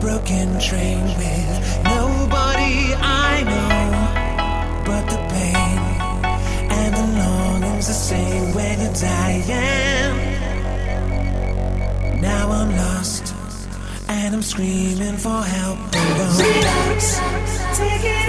broken train with nobody I know but the pain and the longing's the same when you're dying. Now I'm lost and I'm screaming for help. Relax, take it.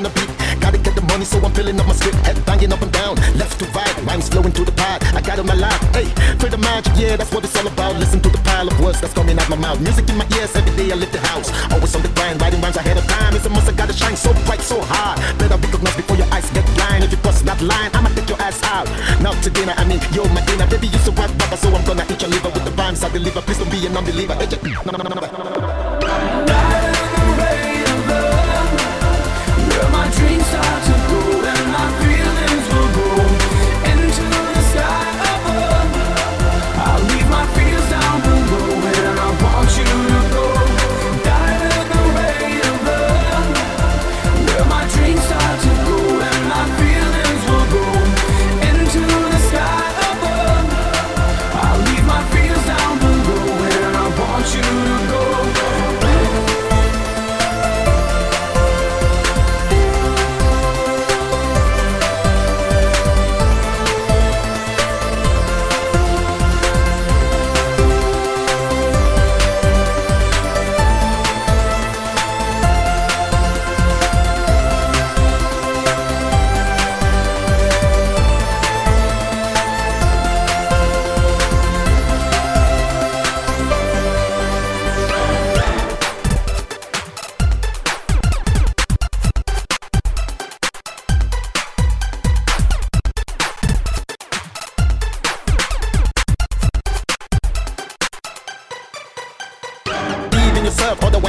on the beat. Gotta get the money, so I'm filling up my script. Head banging up and down, left to right. Rhymes flowing through the pad. I got on my life. Hey, pretty magic, yeah, that's what it's all about. Listen to the pile of words that's coming out my mouth. Music in my ears every day. I lift the house. Always on the grind, writing rhymes ahead of time. It's a must. I gotta shine so bright, so hard. Better recognize before your eyes get blind. If you cross that line, I'ma take your ass out. Now to dinner, I mean, yo, my dinner. Baby, you so rap, so I'm gonna eat your liver with the rhymes I deliver. Please don't be an unbeliever. Hey, no, no, no, no, no.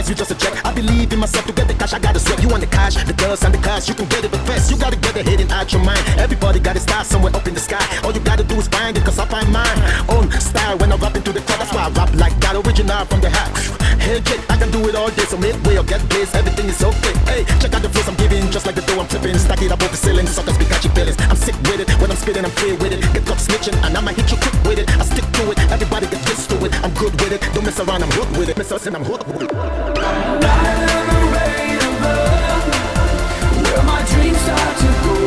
Otherwise you just a check. I believe in myself to get the cash, I gotta sweat. You want the cash, the girls and the cars, you can get it, but first you gotta get it hidden out your mind. Everybody got a star somewhere up in the sky. All you gotta do is find it, cause I find mine. Own style when I rap into the crowd, that's why I rap like that, original from the hat. Hey kid, I can do it all day, so midway or get blazed, everything is okay. Hey, check out the flows I'm giving, just like the dough I'm flipping. Stack it up over the ceiling, suckers be catching feelings. I'm sick with it, when I'm spitting, I'm clear with it. Get caught snitching, and I'ma hit you quick with it. I stick to it, everybody to it. I'm good with it, don't mess around, I'm hooked with it. Mess us and I'm hooked with it. Where my dreams start to go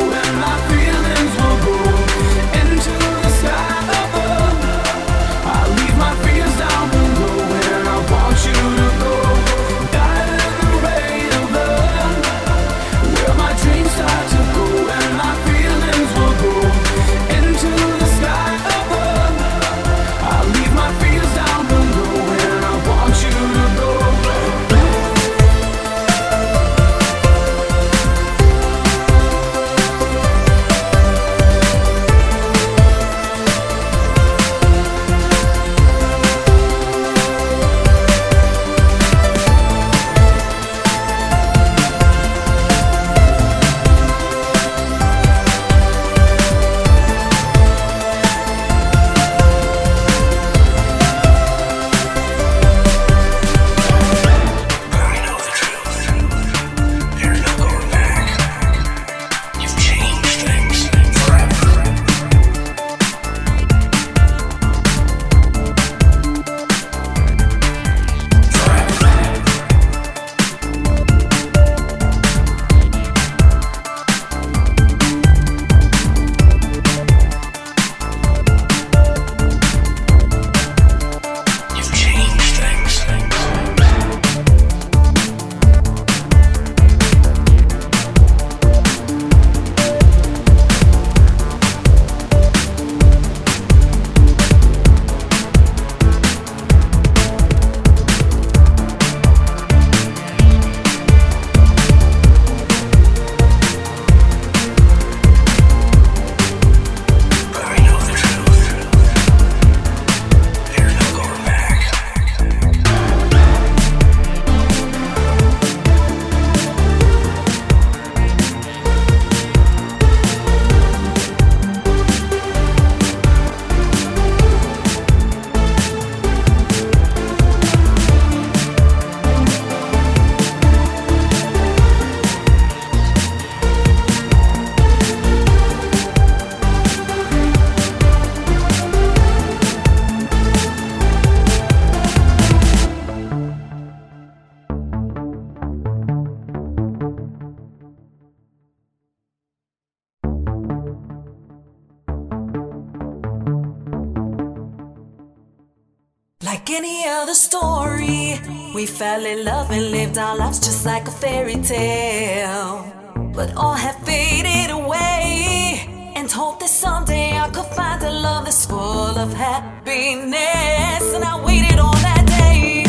We fell in love and lived our lives just like a fairy tale. But all have faded away. And hope that someday I could find a love that's full of happiness. And I waited all that day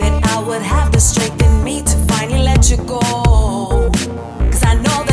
that I would have the strength in me to finally let you go. Cause I know that.